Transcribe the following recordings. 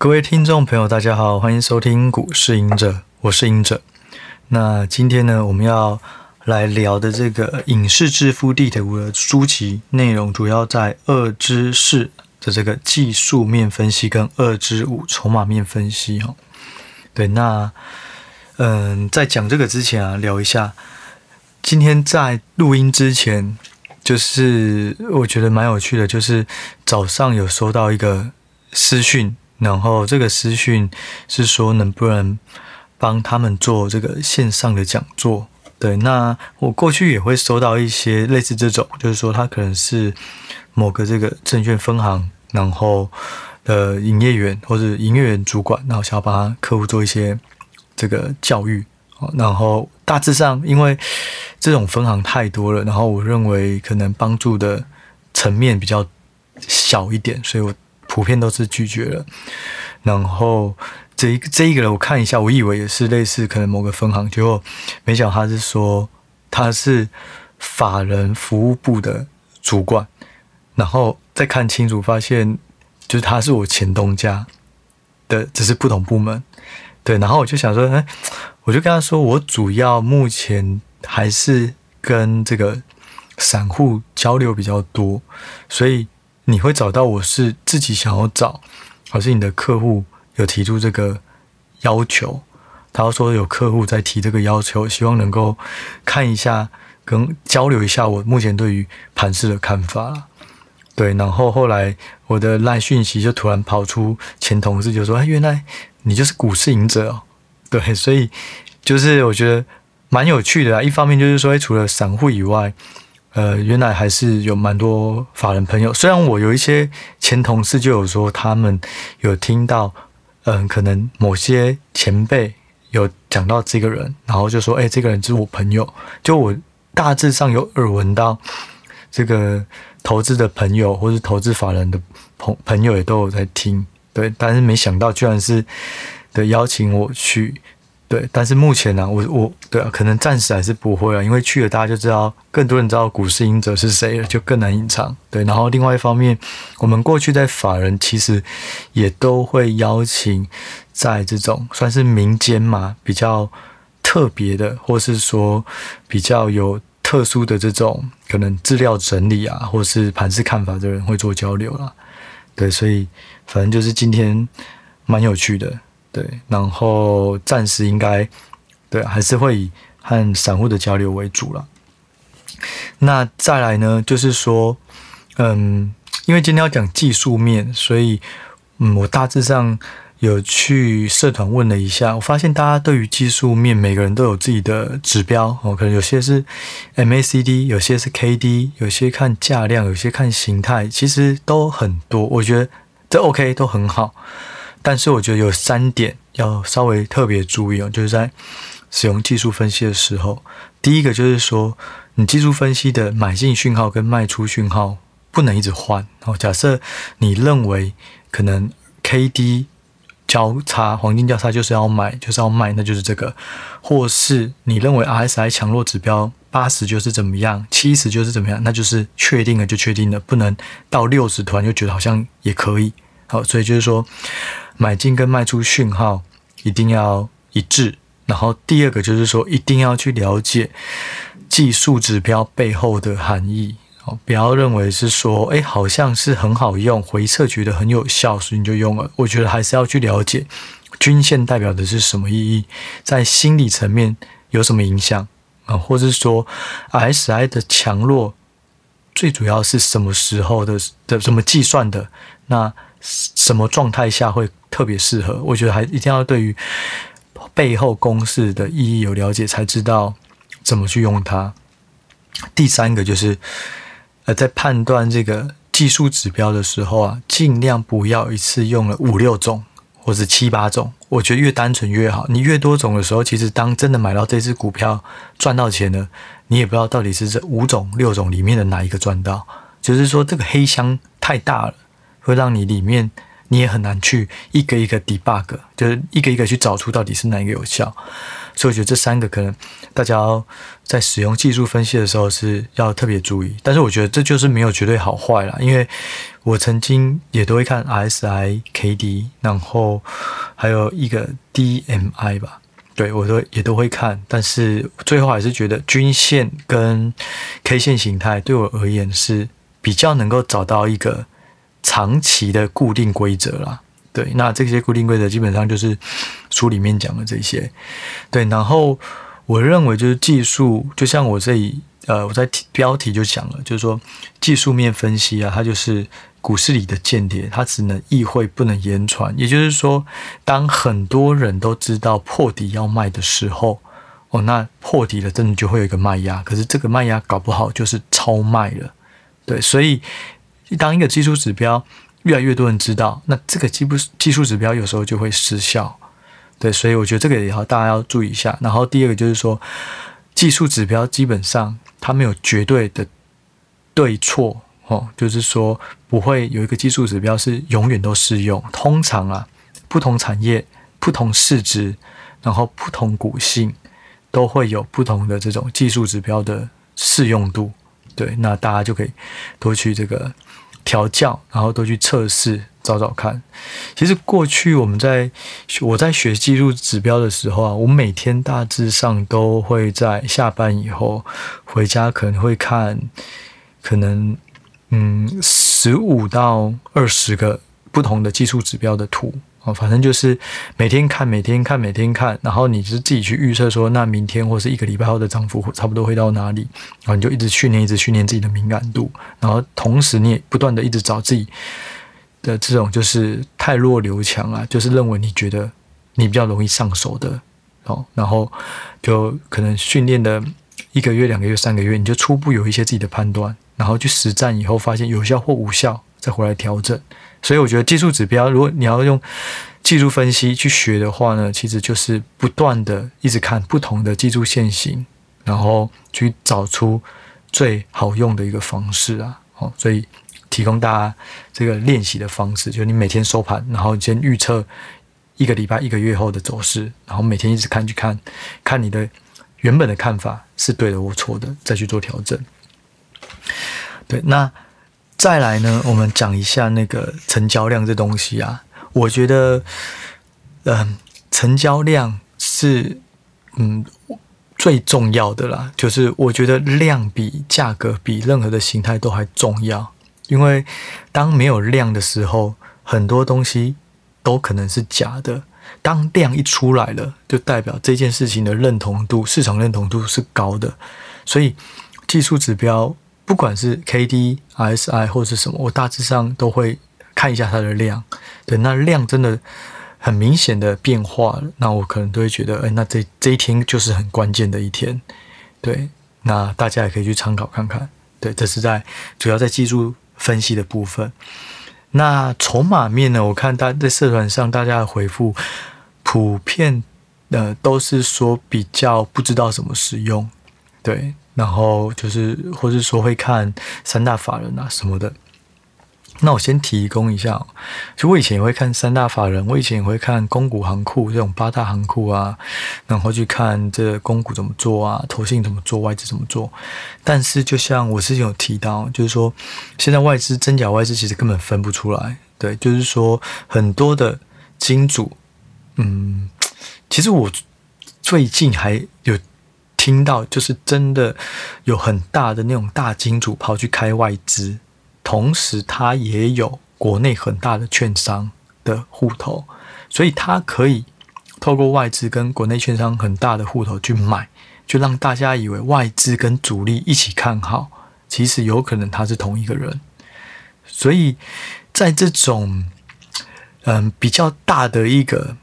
各位听众朋友，大家好，欢迎收听股市隐者，我是隐者。那今天呢，我们要来聊的这个《影视致富地图》的书籍内容，主要在二之四的这个技术面分析跟二之五筹码面分析哈。对，那嗯，在讲这个之前啊，聊一下，今天在录音之前，就是我觉得蛮有趣的，就是早上有收到一个私讯。然后这个私讯是说能不能帮他们做这个线上的讲座？对，那我过去也会收到一些类似这种，就是说他可能是某个这个证券分行，然后呃营业员或者营业员主管，然后想要帮他客户做一些这个教育。然后大致上，因为这种分行太多了，然后我认为可能帮助的层面比较小一点，所以我。普遍都是拒绝了，然后这一这一个人我看一下，我以为也是类似可能某个分行，结果没想到他是说他是法人服务部的主管，然后再看清楚发现就是他是我前东家的，只是不同部门，对，然后我就想说，哎，我就跟他说，我主要目前还是跟这个散户交流比较多，所以。你会找到我是自己想要找，还是你的客户有提出这个要求？他说有客户在提这个要求，希望能够看一下跟交流一下我目前对于盘市的看法。对，然后后来我的赖讯息就突然跑出前同事就说：“哎，原来你就是股市赢者哦。”对，所以就是我觉得蛮有趣的啊。一方面就是说，除了散户以外。呃，原来还是有蛮多法人朋友。虽然我有一些前同事就有说，他们有听到，嗯、可能某些前辈有讲到这个人，然后就说，哎，这个人就是我朋友。就我大致上有耳闻到，这个投资的朋友或是投资法人的朋朋友也都有在听，对。但是没想到，居然是的邀请我去。对，但是目前呢、我我对啊，可能暂时还是不会啊，因为去了大家就知道，更多人知道股市隐者是谁了，就更难隐藏。对，然后另外一方面，我们过去在法人其实也都会邀请在这种算是民间嘛，比较特别的，或是说比较有特殊的这种可能资料整理啊，或是盘势看法的人会做交流啦。对，所以反正就是今天蛮有趣的。对，然后暂时应该对还是会以和散户的交流为主了。那再来呢，就是说，嗯，因为今天要讲技术面，所以嗯，我大致上有去社团问了一下，我发现大家对于技术面每个人都有自己的指标哦，可能有些是 MACD，有些是 KD，有些看价量，有些看形态，其实都很多。我觉得这 OK 都很好。但是我觉得有三点要稍微特别注意哦，就是在使用技术分析的时候，第一个就是说，你技术分析的买进讯号跟卖出讯号不能一直换哦。假设你认为可能 K D 交叉黄金交叉就是要买，就是要卖，那就是这个；或是你认为 R S I 强弱指标八十就是怎么样，七十就是怎么样，那就是确定了就确定了，不能到六十突然就觉得好像也可以。好，所以就是说。买进跟卖出讯号一定要一致，然后第二个就是说，一定要去了解技术指标背后的含义。哦，不要认为是说，哎，好像是很好用，回撤觉得很有效，所以你就用了。我觉得还是要去了解均线代表的是什么意义，在心理层面有什么影响啊，或者是说，SI 的强弱最主要是什么时候的的怎么计算的？那什么状态下会？特别适合，我觉得还一定要对于背后公式的意义有了解，才知道怎么去用它。第三个就是，呃，在判断这个技术指标的时候啊，尽量不要一次用了五六种或者七八种。我觉得越单纯越好。你越多种的时候，其实当真的买到这只股票赚到钱了，你也不知道到底是这五种六种里面的哪一个赚到。就是说，这个黑箱太大了，会让你里面。你也很难去一个一个 debug，就是一个一个去找出到底是哪一个有效。所以我觉得这三个可能大家在使用技术分析的时候是要特别注意。但是我觉得这就是没有绝对好坏啦，因为我曾经也都会看 RSI、KD，然后还有一个 DMI 吧。对，我都也都会看，但是最后还是觉得均线跟 K 线形态对我而言是比较能够找到一个长期的固定规则啦。对，那这些固定规则基本上就是书里面讲的这些。对，然后我认为就是技术，就像我这里呃我在标题就讲了，就是说技术面分析啊，它就是。股市里的间谍，它只能意会不能言传。也就是说，当很多人都知道破底要卖的时候，哦，那破底了，真的就会有一个卖压。可是这个卖压搞不好就是超卖了，对。所以，当一个技术指标越来越多人知道，那这个技术技术指标有时候就会失效，对。所以我觉得这个也要大家要注意一下。然后第二个就是说，技术指标基本上它没有绝对的对错。哦，就是说不会有一个技术指标是永远都适用。通常啊，不同产业、不同市值，然后不同股性，都会有不同的这种技术指标的适用度。对，那大家就可以多去这个调教，然后都去测试，找找看。其实过去我们在我在学技术指标的时候啊，我每天大致上都会在下班以后回家，可能会看，可能。嗯，十五到二十个不同的技术指标的图反正就是每天看，每天看，每天看，然后你就自己去预测说，那明天或是一个礼拜后的涨幅差不多会到哪里，然后你就一直训练，一直训练自己的敏感度，然后同时你也不断的一直找自己的这种就是太弱留强啊，就是认为你觉得你比较容易上手的哦，然后就可能训练的一个月、两个月、三个月，你就初步有一些自己的判断。然后去实战以后，发现有效或无效，再回来调整。所以我觉得技术指标，如果你要用技术分析去学的话呢，其实就是不断的一直看不同的技术线型，然后去找出最好用的一个方式啊。好，所以提供大家这个练习的方式，就是你每天收盘，然后先预测一个礼拜、一个月后的走势，然后每天一直看，去看看你的原本的看法是对的或错的，再去做调整。对，那再来呢？我们讲一下那个成交量这东西啊。我觉得，嗯、呃，成交量是嗯最重要的啦。就是我觉得量比价格比任何的形态都还重要。因为当没有量的时候，很多东西都可能是假的。当量一出来了，就代表这件事情的认同度、市场认同度是高的。所以技术指标。不管是 K D S I 或是什么，我大致上都会看一下它的量。对，那量真的很明显的变化，那我可能都会觉得，哎，那这这一天就是很关键的一天。对，那大家也可以去参考看看。对，这是在主要在技术分析的部分。那筹码面呢？我看大在社团上大家的回复，普遍呃都是说比较不知道怎么使用。对。然后就是，或是说会看三大法人啊什么的。那我先提供一下，就我以前也会看三大法人，我以前也会看公股行库这种八大行库啊，然后去看这公股怎么做啊，投信怎么做，外资怎么做。但是就像我之前有提到，就是说现在外资真假外资其实根本分不出来。对，就是说很多的金主，嗯，其实我最近还有。听到就是真的有很大的那种大金主跑去开外资，同时他也有国内很大的券商的户头，所以他可以透过外资跟国内券商很大的户头去买，就让大家以为外资跟主力一起看好，其实有可能他是同一个人。所以在这种嗯比较大的一个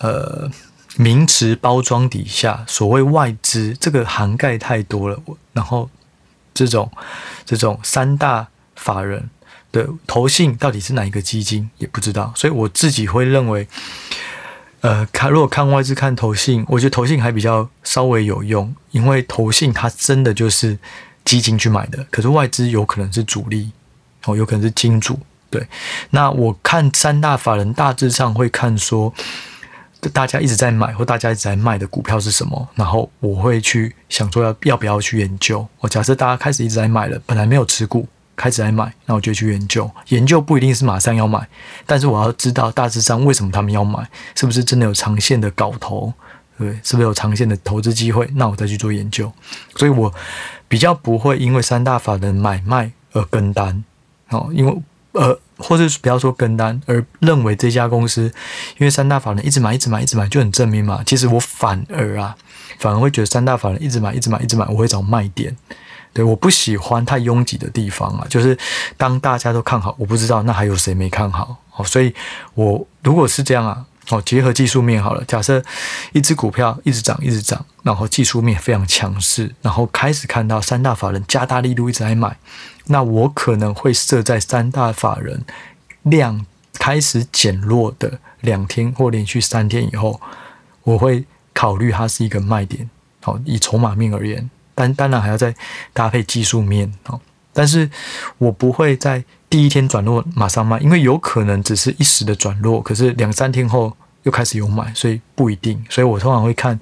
呃。名词包装底下，所谓外资这个涵盖太多了。然后这种这种三大法人的投信到底是哪一个基金也不知道，所以我自己会认为，呃，看如果看外资看投信，我觉得投信还比较稍微有用，因为投信它真的就是基金去买的，可是外资有可能是主力哦，有可能是金主对，那我看三大法人大致上会看说，大家一直在买或大家一直在卖的股票是什么，然后我会去想说要要不要去研究。我假设大家开始一直在买了，本来没有持股，开始在买，那我就去研究。研究不一定是马上要买，但是我要知道大致上为什么他们要买，是不是真的有长线的搞头，对，是不是有长线的投资机会？那我再去做研究。所以我比较不会因为三大法人买卖而跟单，哦，因为。呃，或者不要说跟单，而认为这家公司，因为三大法人一直买，一直买，一直买，就很正面嘛。其实我反而啊，反而会觉得三大法人一直买，一直买，一直买，我会找卖点。对，我不喜欢太拥挤的地方啊。就是当大家都看好，我不知道那还有谁没看好。哦，所以我如果是这样啊，哦，结合技术面好了，假设一只股票一直涨，一直涨，然后技术面非常强势，然后开始看到三大法人加大力度一直在买。那我可能会设在三大法人量开始减弱的两天或连续三天以后，我会考虑它是一个卖点。好，以筹码面而言，但当然还要再搭配技术面。好，但是我不会在第一天转弱马上卖，因为有可能只是一时的转弱，可是两三天后。又开始有买，所以不一定。所以我通常会看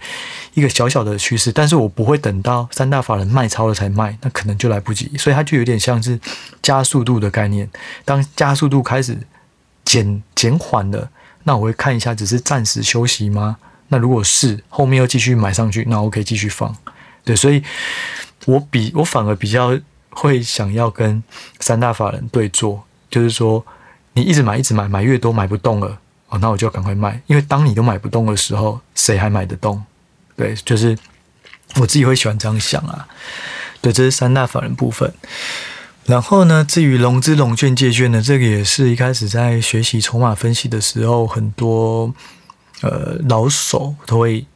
一个小小的趋势，但是我不会等到三大法人卖超了才卖，那可能就来不及。所以它就有点像是加速度的概念。当加速度开始减减缓了，那我会看一下，只是暂时休息吗？那如果是后面又继续买上去，那我可以继续放。对，所以我比我反而比较会想要跟三大法人对坐，就是说你一直买，一直买，买越多买不动了。哦，那我就赶快卖，因为当你都买不动的时候，谁还买得动？对，就是我自己会喜欢这样想啊。对，这是三大法人部分。然后呢，至于融资、融券、借券呢，这个也是一开始在学习筹码分析的时候，很多呃老手都会。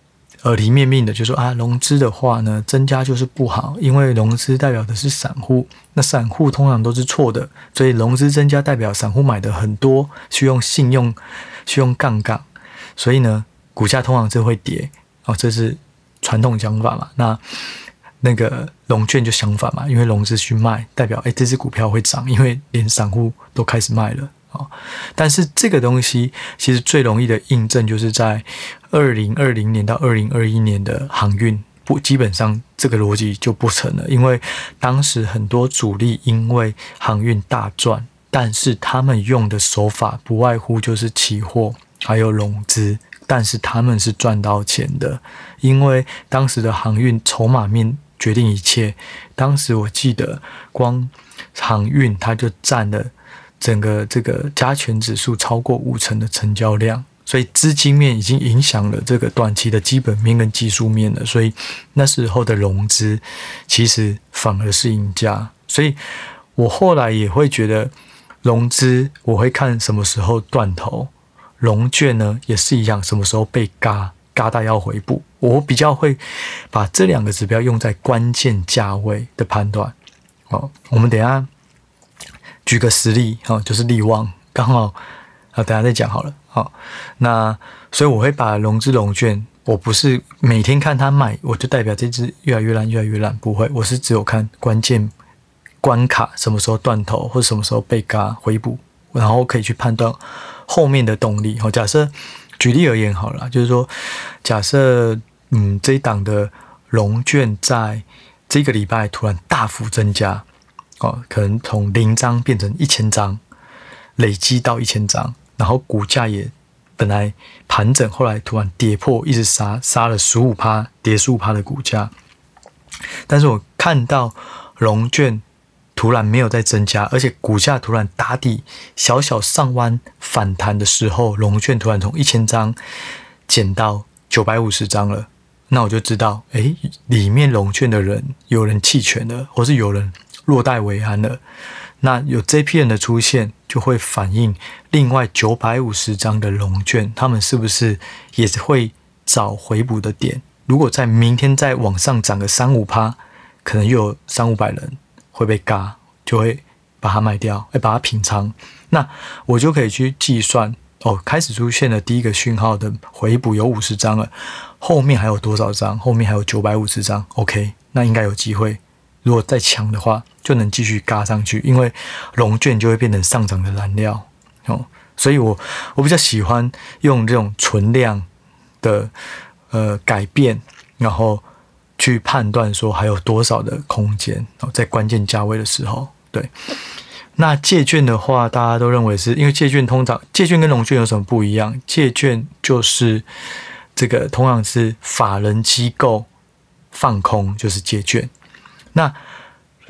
耳提面命的就说啊，融资的话呢，增加就是不好，因为融资代表的是散户，那散户通常都是错的，所以融资增加代表散户买的很多，需用信用，需用杠杆，所以呢，股价通常是会跌哦，这是传统讲法嘛。那那个融券就相反嘛，因为融资去卖，代表诶，这只股票会涨，因为连散户都开始卖了。哦，但是这个东西其实最容易的印证，就是在二零二零年到二零二一年的航运，不基本上这个逻辑就不成了，因为当时很多主力因为航运大赚，但是他们用的手法不外乎就是期货还有融资，但是他们是赚到钱的，因为当时的航运筹码面决定一切，当时我记得光航运它就占了。整个这个加权指数超过五成的成交量，所以资金面已经影响了这个短期的基本面跟技术面了。所以那时候的融资其实反而是赢家。所以我后来也会觉得融资，我会看什么时候断头；融券呢也是一样，什么时候被嘎嘎到要回补。我比较会把这两个指标用在关键价位的判断。好，我们等下。举个实例，哈，就是利旺，刚好啊，等下再讲好了，好，那所以我会把融资融券，我不是每天看它卖，我就代表这只越来越烂，越来越烂，不会，我是只有看关键关卡，什么时候断头或者什么时候被嘎回补，然后可以去判断后面的动力。好，假设举例而言好了，就是说，假设嗯，这一档的融券在这个礼拜突然大幅增加。哦，可能从零张变成一千张，累积到一千张，然后股价也本来盘整，后来突然跌破，一直杀杀了十五趴，跌十五趴的股价。但是我看到融券突然没有再增加，而且股价突然打底小小上弯反弹的时候，融券突然从一千张减到九百五十张了，那我就知道，诶，里面融券的人有人弃权了，或是有人。落袋为安了，那有这批人的出现，就会反映另外九百五十张的融券，他们是不是也会找回补的点？如果在明天再往上涨个三五趴，可能又有三五百人会被嘎，就会把它卖掉，哎，把它平仓。那我就可以去计算哦，开始出现了第一个讯号的回补有五十张了，后面还有多少张？后面还有九百五十张，OK，那应该有机会。如果再强的话，就能继续嘎上去，因为融券就会变成上涨的燃料哦。所以我我比较喜欢用这种存量的呃改变，然后去判断说还有多少的空间哦，在关键价位的时候，对。那借券的话，大家都认为是因为借券通常借券跟融券有什么不一样？借券就是这个同样是法人机构放空，就是借券。那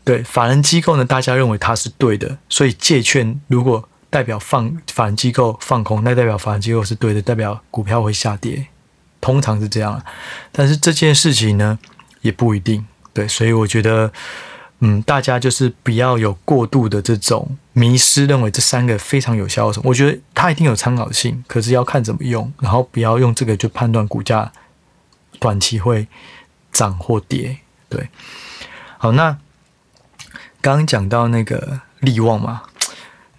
对法人机构呢，大家认为它是对的，所以借券如果代表放法人机构放空，那代表法人机构是对的，代表股票会下跌，通常是这样。但是这件事情呢，也不一定。对，所以我觉得。嗯，大家就是不要有过度的这种迷失，认为这三个非常有效。我觉得它一定有参考性，可是要看怎么用，然后不要用这个就判断股价短期会涨或跌。对，好，那刚刚讲到那个力旺嘛，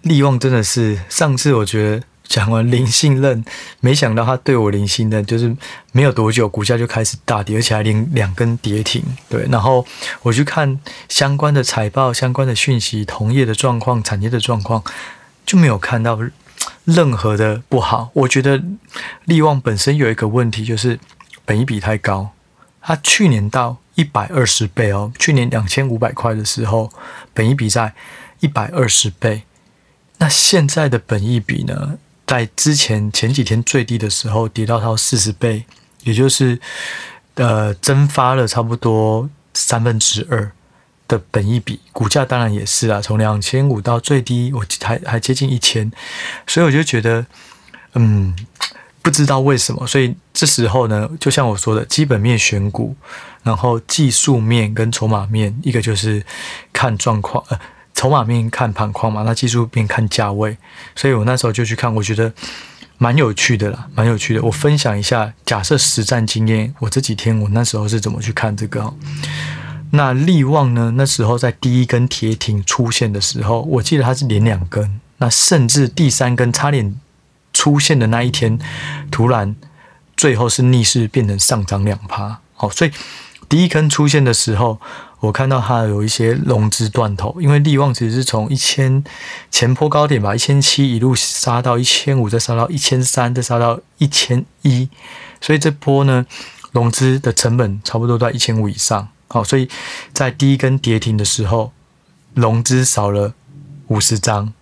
力旺真的是上次我觉得。讲完零信任，没想到他对我零信任，就是没有多久，股价就开始大跌，而且还连两根跌停。对，然后我去看相关的财报、相关的讯息、同业的状况、产业的状况，就没有看到任何的不好。我觉得力旺本身有一个问题，就是本益比太高。它去年到一百二十倍哦，去年两千五百块的时候，本一比在一百二十倍。那现在的本一比呢？在之前前几天最低的时候跌到到四十倍，也就是呃蒸发了差不多三分之二的本一比，股价当然也是啊，从两千五到最低我还还接近一千，所以我就觉得嗯不知道为什么，所以这时候呢，就像我说的基本面选股，然后技术面跟筹码面，一个就是看状况呃。筹码面看盘况嘛，那技术面看价位，所以我那时候就去看，我觉得蛮有趣的啦，蛮有趣的。我分享一下，假设实战经验，我这几天我那时候是怎么去看这个。那力旺呢？那时候在第一根跌停出现的时候，我记得它是连两根，那甚至第三根差点出现的那一天，突然最后是逆势变成上涨两趴。好，所以第一根出现的时候。我看到它有一些融资断头，因为力旺其实是从一千前坡高点吧，一千七一路杀到一千五，再杀到一千三，再杀到一千一，所以这波呢，融资的成本差不多在一千五以上。好，所以在第一根跌停的时候，融资少了五十张，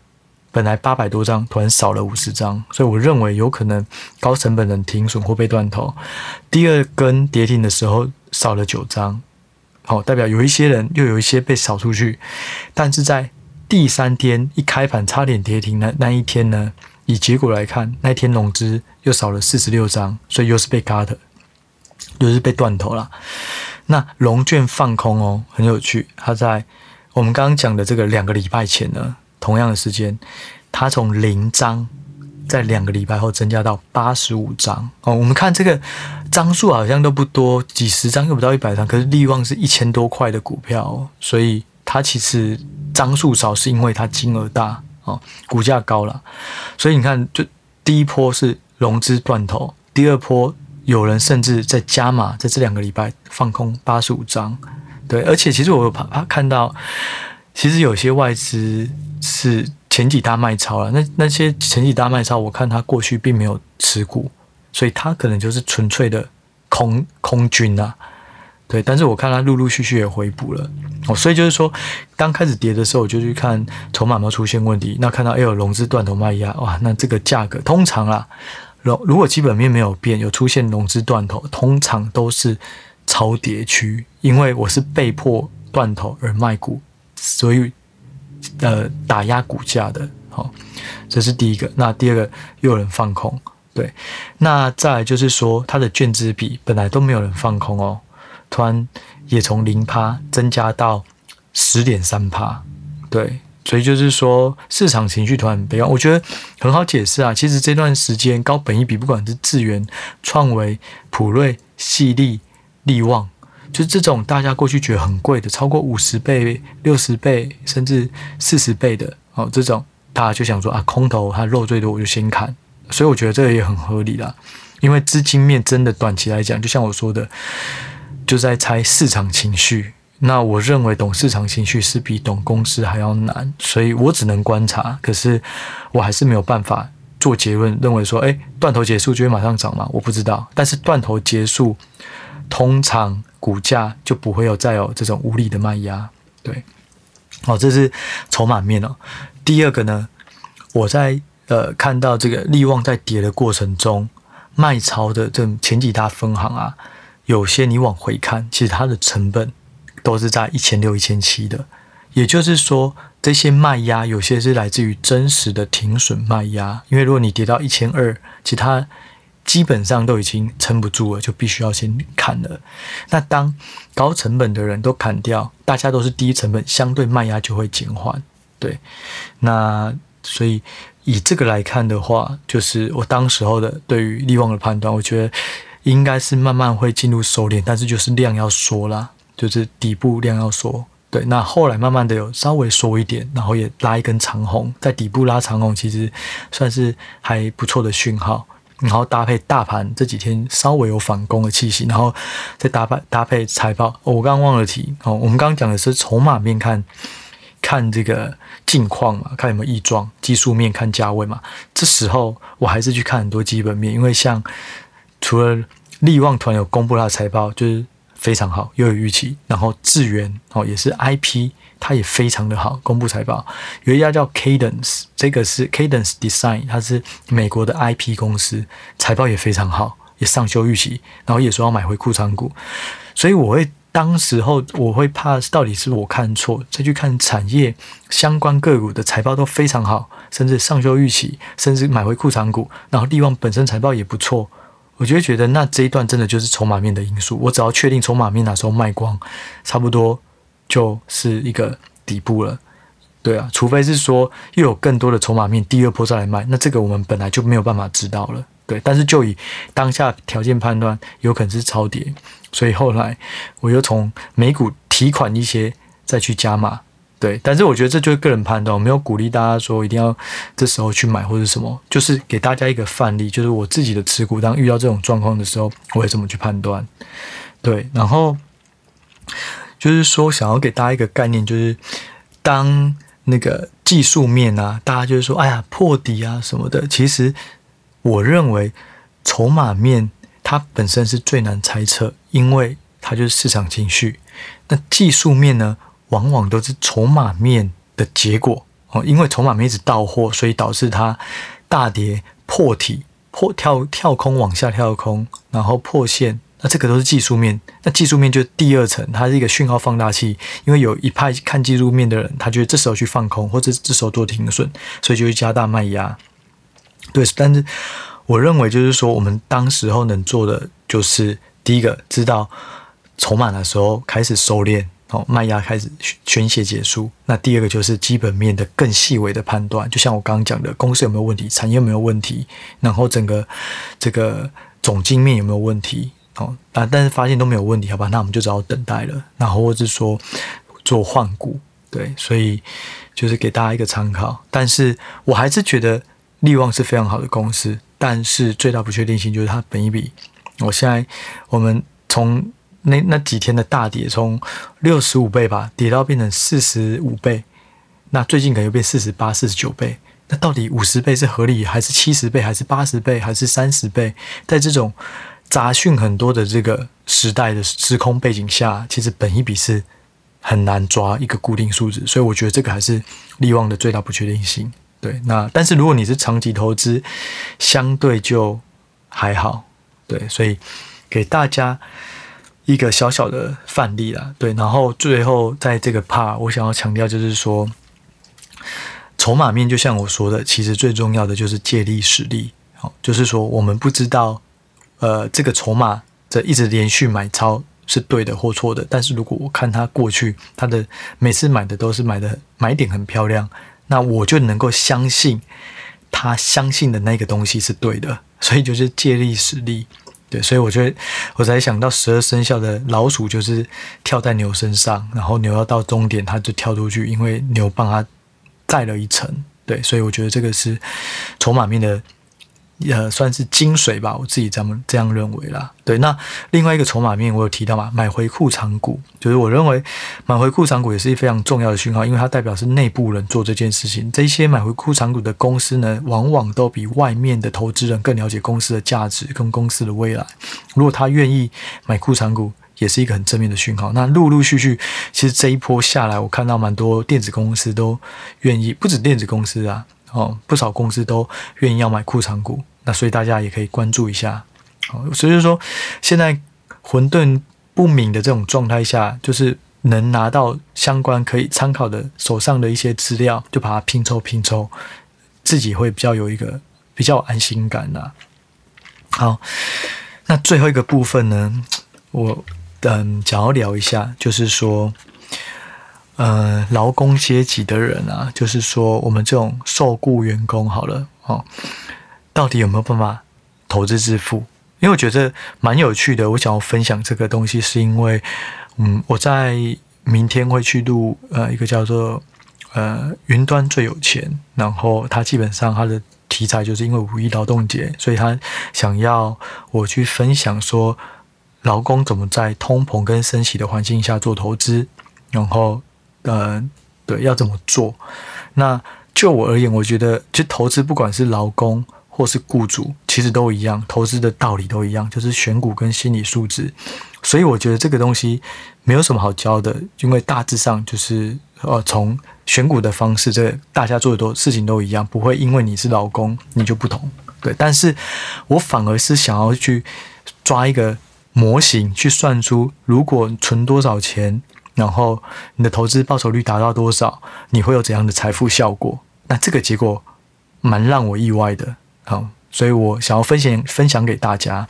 本来八百多张，突然少了五十张，所以我认为有可能高成本的停损或被断头。第二根跌停的时候少了九张。好，代表有一些人又有一些被扫出去，但是在第三天一开盘差点跌停那那一天呢，以结果来看，那天融资又少了四十六张，所以又是被嘎的又是被断头了。那融券放空哦，很有趣，它在我们刚刚讲的这个两个礼拜前呢，同样的时间，它从零张。在两个礼拜后增加到八十五张哦，我们看这个张数好像都不多，几十张又不到一百张，可是力旺是一千多块的股票，所以它其实张数少是因为它金额大哦，股价高了，所以你看，就第一波是融资断头，第二波有人甚至在加码，在这两个礼拜放空八十五张，对，而且其实我有怕看到，其实有些外资是。前几大卖超了，那那些前几大卖超，我看他过去并没有持股，所以他可能就是纯粹的空空军啊，对。但是我看他陆陆续续也回补了，哦，所以就是说，刚开始跌的时候，我就去看筹码有没有出现问题。那看到哎呦，融资断头卖压，哇，那这个价格通常啦，如如果基本面没有变，有出现融资断头，通常都是超跌区，因为我是被迫断头而卖股，所以。呃，打压股价的，好，这是第一个。那第二个又有人放空，对。那再来就是说，它的券资比本来都没有人放空哦，突然也从零趴增加到十点三趴，对。所以就是说，市场情绪突然很悲观，我觉得很好解释啊。其实这段时间高本一比，不管是智源、创维、普瑞、细力、力旺。就这种大家过去觉得很贵的，超过五十倍、六十倍甚至四十倍的哦，这种大家就想说啊，空头它肉最多，我就先砍。所以我觉得这个也很合理啦，因为资金面真的短期来讲，就像我说的，就在猜市场情绪。那我认为懂市场情绪是比懂公司还要难，所以我只能观察。可是我还是没有办法做结论，认为说，哎，断头结束就会马上涨吗？我不知道。但是断头结束，通常股价就不会有再有这种无理的卖压。对，好，这是筹码面哦。第二个呢，我在呃看到这个利旺在跌的过程中，卖超的这前几大分行啊，有些你往回看，其实它的成本。都是在一千六、一千七的，也就是说，这些卖压有些是来自于真实的停损卖压。因为如果你跌到一千二，其他基本上都已经撑不住了，就必须要先砍了。那当高成本的人都砍掉，大家都是低成本，相对卖压就会减缓。对，那所以以这个来看的话，就是我当时候的对于利旺的判断，我觉得应该是慢慢会进入收敛，但是就是量要缩啦。就是底部量要缩，对，那后来慢慢的有稍微缩一点，然后也拉一根长红，在底部拉长红，其实算是还不错的讯号。然后搭配大盘这几天稍微有反攻的气息，然后再搭配搭配财报。我刚刚忘了提哦，我们刚刚讲的是筹码面看，看这个近况嘛，看有没有异状；技术面看价位嘛。这时候我还是去看很多基本面，因为像除了力旺团有公布它的财报，就是。非常好，又有预期。然后智源哦，也是 IP，它也非常的好。公布财报，有一家叫 Cadence，这个是 Cadence Design，它是美国的 IP 公司，财报也非常好，也上修预期。然后也说要买回库藏股，所以我会当时候我会怕到底是我看错，再去看产业相关个股的财报都非常好，甚至上修预期，甚至买回库藏股。然后力旺本身财报也不错。我就会觉得，那这一段真的就是筹码面的因素。我只要确定筹码面哪时候卖光，差不多就是一个底部了。对啊，除非是说又有更多的筹码面第二波再来卖，那这个我们本来就没有办法知道了。对，但是就以当下条件判断，有可能是超跌，所以后来我又从美股提款一些，再去加码。对，但是我觉得这就是个人判断，我没有鼓励大家说一定要这时候去买或者什么，就是给大家一个范例，就是我自己的持股，当遇到这种状况的时候，我会怎么去判断。对，然后就是说想要给大家一个概念，就是当那个技术面啊，大家就是说，哎呀破底啊什么的，其实我认为筹码面它本身是最难猜测，因为它就是市场情绪。那技术面呢？往往都是筹码面的结果哦，因为筹码面一直到货，所以导致它大跌破体破跳跳空往下跳空，然后破线，那这个都是技术面。那技术面就是第二层，它是一个讯号放大器，因为有一派看技术面的人，他觉得这时候去放空，或者这时候做停损，所以就会加大卖压。对，但是我认为就是说，我们当时候能做的就是第一个，知道筹码的时候开始收敛。哦，卖压开始宣泄结束。那第二个就是基本面的更细微的判断，就像我刚刚讲的，公司有没有问题，产业有没有问题，然后整个这个总经面有没有问题。哦，但是发现都没有问题，好吧，那我们就只好等待了。然后或者说做换股，对，所以就是给大家一个参考。但是我还是觉得力旺是非常好的公司，但是最大不确定性就是它本一比。我现在我们从。那那几天的大跌，从六十五倍吧跌到变成四十五倍，那最近可能又变四十八、四十九倍。那到底五十倍是合理，还是七十倍，还是八十倍，还是三十倍？在这种杂讯很多的这个时代的时空背景下，其实本一笔是很难抓一个固定数字，所以我觉得这个还是力旺的最大不确定性。对，那但是如果你是长期投资，相对就还好。对，所以给大家。一个小小的范例啦，对，然后最后在这个 part，我想要强调就是说，筹码面就像我说的，其实最重要的就是借力使力，好，就是说我们不知道，呃，这个筹码这一直连续买超是对的或错的，但是如果我看他过去他的每次买的都是买的买点很漂亮，那我就能够相信他相信的那个东西是对的，所以就是借力使力。对，所以我觉得我才想到十二生肖的老鼠就是跳在牛身上，然后牛要到终点，它就跳出去，因为牛帮它载了一程。对，所以我觉得这个是筹码面的呃，算是精髓吧，我自己这么这样认为啦。对，那另外一个筹码面，我有提到嘛，买回库藏股，就是我认为买回库藏股也是非常重要的讯号，因为它代表是内部人做这件事情。这些买回库藏股的公司呢，往往都比外面的投资人更了解公司的价值跟公司的未来。如果他愿意买库藏股，也是一个很正面的讯号。那陆陆续续，其实这一波下来，我看到蛮多电子公司都愿意，不止电子公司啊，哦，不少公司都愿意要买库藏股。那所以大家也可以关注一下，所以说现在混沌不明的这种状态下，就是能拿到相关可以参考的手上的一些资料，就把它拼凑拼凑，自己会比较有一个比较安心感呐。好，那最后一个部分呢，我嗯想要聊一下，就是说，呃，劳工阶级的人啊，就是说我们这种受雇员工好了，哦。到底有没有办法投资致富？因为我觉得蛮有趣的。我想要分享这个东西，是因为，嗯，我在明天会去录呃一个叫做呃云端最有钱，然后他基本上他的题材就是因为五一劳动节，所以他想要我去分享说劳工怎么在通膨跟升息的环境下做投资，然后呃对要怎么做。那就我而言，我觉得其实投资不管是劳工。或是雇主其实都一样，投资的道理都一样，就是选股跟心理素质。所以我觉得这个东西没有什么好教的，因为大致上就是呃，从选股的方式，这大家做的都事情都一样，不会因为你是劳工你就不同。对，但是我反而是想要去抓一个模型，去算出如果存多少钱，然后你的投资报酬率达到多少，你会有怎样的财富效果。那这个结果蛮让我意外的。好，所以我想要分享分享给大家。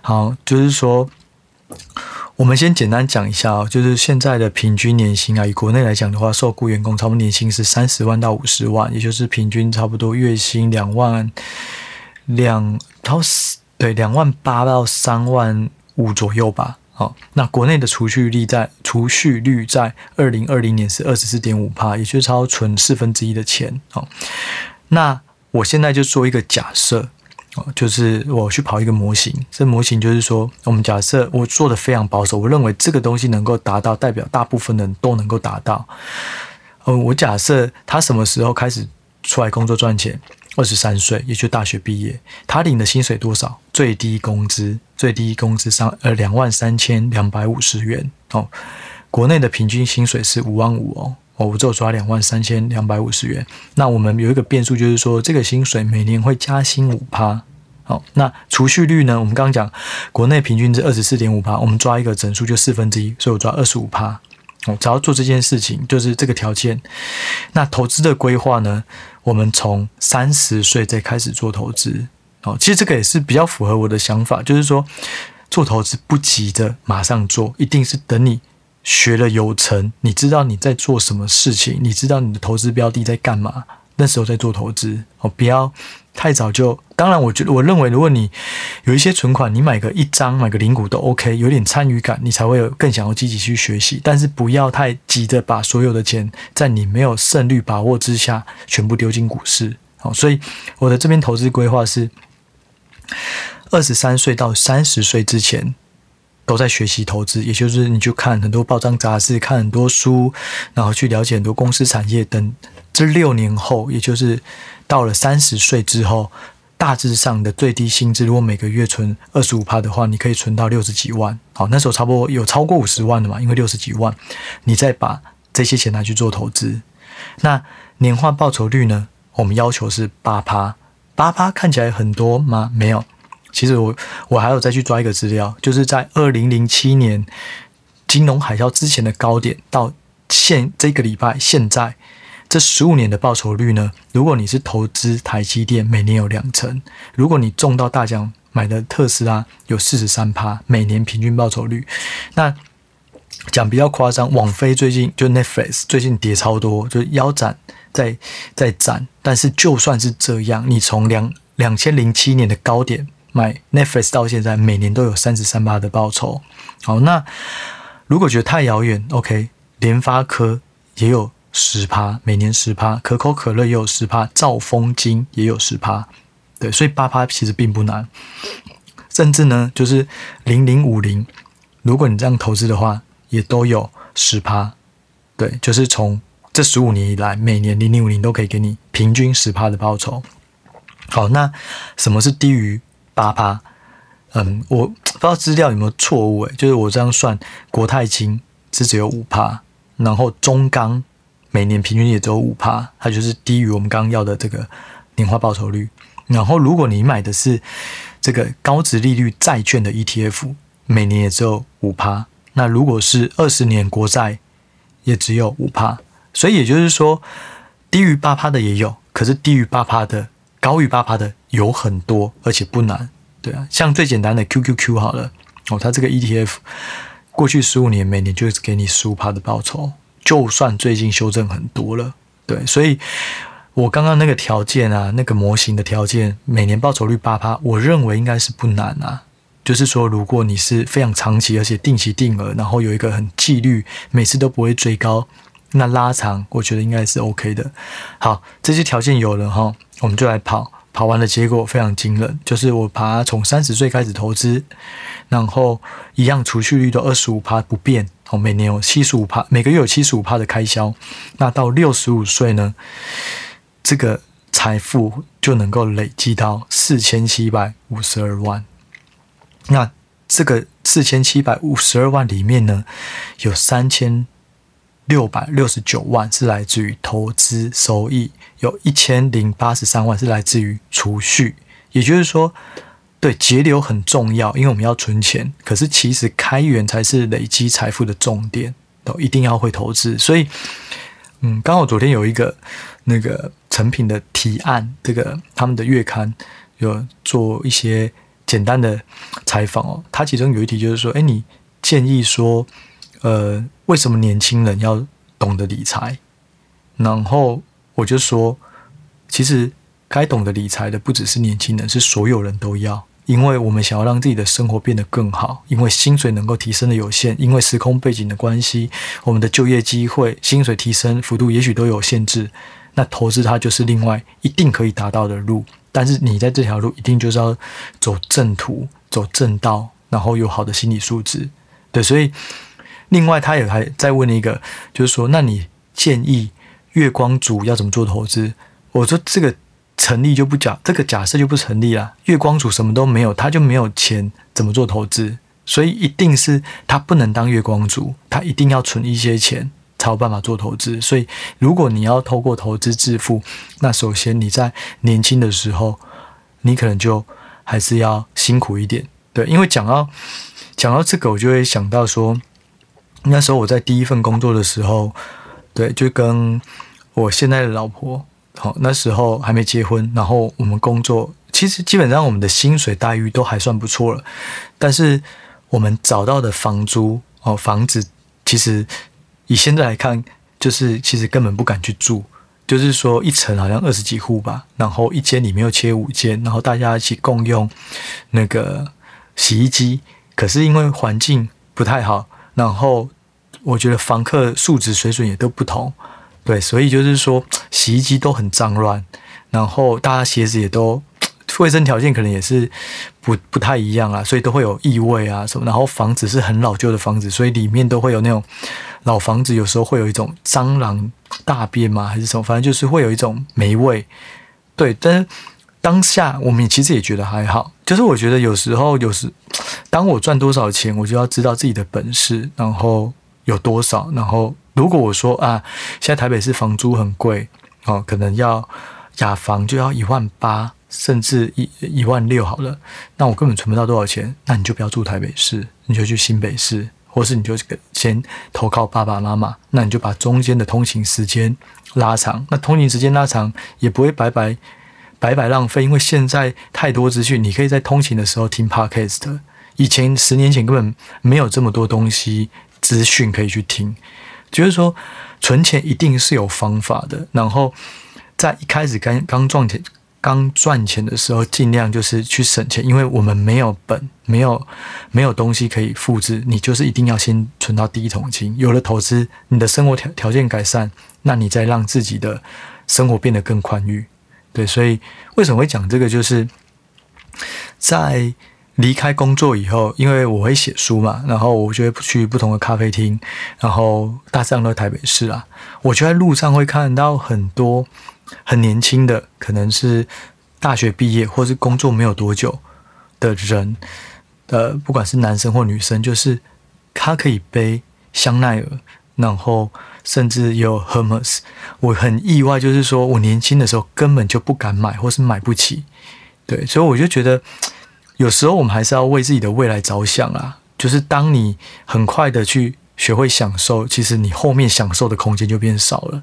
好，就是说，我们先简单讲一下哦，就是现在的平均年薪啊，以国内来讲的话，受雇员工差不多年薪是三十万到五十万，也就是平均差不多月薪两万两到对两万八到三万五左右吧。好，那国内的储蓄率在储蓄率在二零二零年是二十四点五趴，也就是超存四分之一的钱。好，那。我现在就做一个假设，就是我去跑一个模型。这模型就是说，我们假设我做的非常保守，我认为这个东西能够达到，代表大部分人都能够达到。嗯，我假设他什么时候开始出来工作赚钱？二十三岁，也就大学毕业。他领的薪水多少？最低工资，最低工资上呃两万三千两百五十元哦。国内的平均薪水是五万五哦。哦，我只有抓两万三千两百五十元。那我们有一个变数，就是说这个薪水每年会加薪五趴。好，那储蓄率呢？我们刚刚讲国内平均是二十四点五趴，我们抓一个整数就四分之一，所以我抓二十五趴。哦，只要做这件事情，就是这个条件。那投资的规划呢？我们从三十岁再开始做投资。哦，其实这个也是比较符合我的想法，就是说做投资不急着马上做，一定是等你。学了有成，你知道你在做什么事情，你知道你的投资标的在干嘛，那时候在做投资哦，不要太早就。当然，我觉得我认为，如果你有一些存款，你买个一张，买个零股都 OK，有点参与感，你才会有更想要积极去学习。但是不要太急着把所有的钱在你没有胜率把握之下全部丢进股市。好，所以我的这边投资规划是二十三岁到三十岁之前。都在学习投资，也就是你去看很多报章杂志，看很多书，然后去了解很多公司产业等。这六年后，也就是到了三十岁之后，大致上的最低薪资，如果每个月存二十五趴的话，你可以存到六十几万。好，那时候差不多有超过五十万的嘛，因为六十几万，你再把这些钱拿去做投资，那年化报酬率呢？我们要求是八趴，八趴看起来很多吗？没有。其实我我还有再去抓一个资料，就是在二零零七年金融海啸之前的高点到现这个礼拜现在这十五年的报酬率呢？如果你是投资台积电，每年有两成；如果你中到大奖买的特斯拉，有四十三趴，每年平均报酬率。那讲比较夸张，网飞最近就 Netflix 最近跌超多，就腰斩在在斩。但是就算是这样，你从两两千零七年的高点。买 Netflix 到现在每年都有三十三趴的报酬，好，那如果觉得太遥远，OK，联发科也有十趴，每年十趴，可口可乐也有十趴，兆丰金也有十趴，对，所以八趴其实并不难，甚至呢，就是零零五零，如果你这样投资的话，也都有十趴，对，就是从这十五年以来，每年零零五零都可以给你平均十趴的报酬。好，那什么是低于八趴？嗯，我不知道资料有没有错误诶，就是我这样算，国泰金是只有五趴，然后中钢每年平均也只有五趴，它就是低于我们刚刚要的这个年化报酬率。然后如果你买的是这个高殖利率债券的 ETF，每年也只有五趴。那如果是二十年国债，也只有五趴。所以也就是说，低于八趴的也有，可是低于八趴的、高于八趴的有很多，而且不难。对啊，像最简单的 QQQ 好了哦，它这个 ETF 过去十五年每年就是给你十五趴的报酬，就算最近修正很多了，对，所以我刚刚那个条件啊，那个模型的条件，每年报酬率八趴，我认为应该是不难啊。就是说，如果你是非常长期，而且定期定额，然后有一个很纪律，每次都不会追高，那拉长，我觉得应该是 OK 的。好，这些条件有了哈，我们就来跑。跑完的结果非常惊人，就是我把它从三十岁开始投资，然后一样储蓄率都二十五趴不变，哦，每年有七十五趴，每个月有七十五趴的开销，那到六十五岁呢，这个财富就能够累积到四千七百五十二万。那这个四千七百五十二万里面呢，有三千。六百六十九万是来自于投资收益，有一千零八十三万是来自于储蓄。也就是说，对节流很重要，因为我们要存钱。可是其实开源才是累积财富的重点，都一定要会投资。所以，嗯，刚好昨天有一个那个成品的提案，这个他们的月刊有做一些简单的采访哦。他其中有一题就是说，哎，你建议说。呃，为什么年轻人要懂得理财？然后我就说，其实该懂得理财的不只是年轻人，是所有人都要。因为我们想要让自己的生活变得更好，因为薪水能够提升的有限，因为时空背景的关系，我们的就业机会、薪水提升幅度也许都有限制。那投资它就是另外一定可以达到的路，但是你在这条路一定就是要走正途、走正道，然后有好的心理素质。对，所以。另外，他也还在问一个，就是说，那你建议月光族要怎么做投资？我说这个成立就不假，这个假设就不成立了。月光族什么都没有，他就没有钱怎么做投资？所以一定是他不能当月光族，他一定要存一些钱才有办法做投资。所以，如果你要透过投资致富，那首先你在年轻的时候，你可能就还是要辛苦一点。对，因为讲到讲到这个，我就会想到说。那时候我在第一份工作的时候，对，就跟我现在的老婆，好，那时候还没结婚，然后我们工作，其实基本上我们的薪水待遇都还算不错了，但是我们找到的房租哦，房子其实以现在来看，就是其实根本不敢去住，就是说一层好像二十几户吧，然后一间里面又切五间，然后大家一起共用那个洗衣机，可是因为环境不太好，然后。我觉得房客素质水准也都不同，对，所以就是说洗衣机都很脏乱，然后大家鞋子也都卫生条件可能也是不不太一样啊，所以都会有异味啊什么。然后房子是很老旧的房子，所以里面都会有那种老房子有时候会有一种蟑螂大便嘛，还是什么，反正就是会有一种霉味。对，但是当下我们其实也觉得还好，就是我觉得有时候有时当我赚多少钱，我就要知道自己的本事，然后。有多少？然后如果我说啊，现在台北市房租很贵哦，可能要雅房就要一万八，甚至一一万六好了，那我根本存不到多少钱，那你就不要住台北市，你就去新北市，或是你就先投靠爸爸妈妈，那你就把中间的通勤时间拉长，那通勤时间拉长也不会白白白白浪费，因为现在太多资讯，你可以在通勤的时候听 Podcast，以前十年前根本没有这么多东西。资讯可以去听，就是说存钱一定是有方法的。然后在一开始刚刚赚钱、刚赚钱的时候，尽量就是去省钱，因为我们没有本，没有没有东西可以复制，你就是一定要先存到第一桶金。有了投资，你的生活条条件改善，那你再让自己的生活变得更宽裕。对，所以为什么会讲这个？就是在离开工作以后，因为我会写书嘛，然后我就会去不同的咖啡厅，然后大致上都在台北市啊，我就在路上会看到很多很年轻的，可能是大学毕业或是工作没有多久的人，呃，不管是男生或女生，就是他可以背香奈儿，然后甚至有 Hermes，我很意外，就是说我年轻的时候根本就不敢买，或是买不起，对，所以我就觉得。有时候我们还是要为自己的未来着想啊，就是当你很快的去学会享受，其实你后面享受的空间就变少了。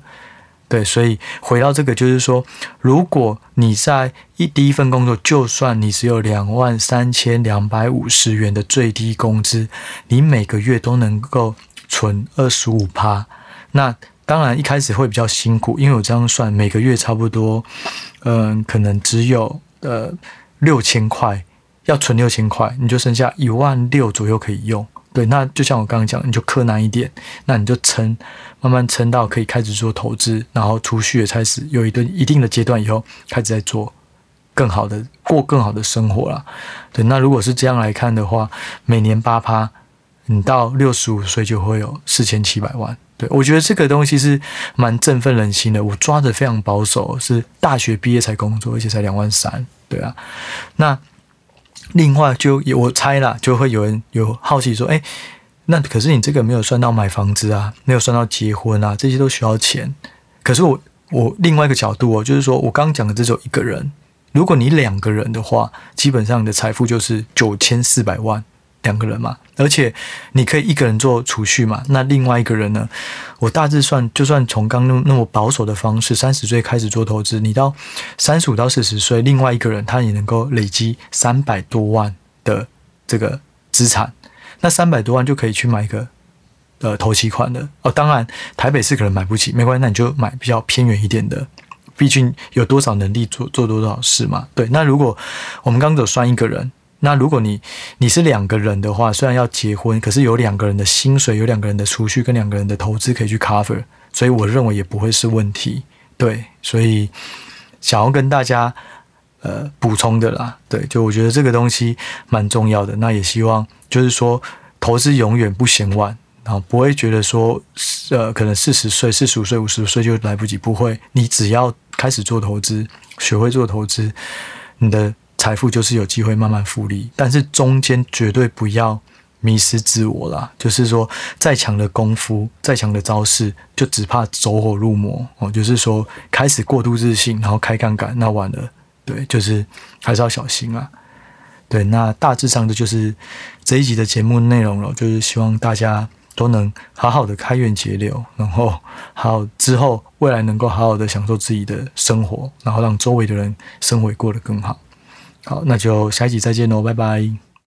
对，所以回到这个，就是说，如果你在一第一份工作，就算你只有两万三千两百五十元的最低工资，你每个月都能够存二十五趴，那当然一开始会比较辛苦，因为我这样算，每个月差不多，嗯，可能只有呃六千块。要存六千块，你就剩下一万六左右可以用。对，那就像我刚刚讲，你就克难一点，那你就撑，慢慢撑到可以开始做投资，然后储蓄也开始有一段一定的阶段以后，开始在做更好的过更好的生活了。对，那如果是这样来看的话，每年八趴，你到六十五岁就会有四千七百万。对，我觉得这个东西是蛮振奋人心的。我抓得非常保守，是大学毕业才工作，而且才两万三。对啊，那。另外，就有我猜啦，就会有人有好奇说：“哎，那可是你这个没有算到买房子啊，没有算到结婚啊，这些都需要钱。可是我我另外一个角度哦，就是说我刚讲的只有一个人，如果你两个人的话，基本上你的财富就是九千四百万。”两个人嘛，而且你可以一个人做储蓄嘛，那另外一个人呢？我大致算，就算从刚那么那么保守的方式，三十岁开始做投资，你到三十五到四十岁，另外一个人他也能够累积三百多万的这个资产，那三百多万就可以去买一个呃头期款的哦。当然台北市可能买不起，没关系，那你就买比较偏远一点的，毕竟有多少能力做做多少事嘛。对，那如果我们刚刚只算一个人。那如果你你是两个人的话，虽然要结婚，可是有两个人的薪水，有两个人的储蓄跟两个人的投资可以去 cover，所以我认为也不会是问题。对，所以想要跟大家呃补充的啦，对，就我觉得这个东西蛮重要的。那也希望就是说投资永远不嫌晚，然后不会觉得说呃可能四十岁、四十五岁、五十岁就来不及，不会。你只要开始做投资，学会做投资，你的。财富就是有机会慢慢复利，但是中间绝对不要迷失自我啦。就是说，再强的功夫，再强的招式，就只怕走火入魔哦。就是说，开始过度自信，然后开杠杆，那完了。对，就是还是要小心啊。对，那大致上的就是这一集的节目内容了，就是希望大家都能好好的开源节流，然后好之后未来能够好好的享受自己的生活，然后让周围的人生活过得更好。好，那就下一集再见喽，拜拜。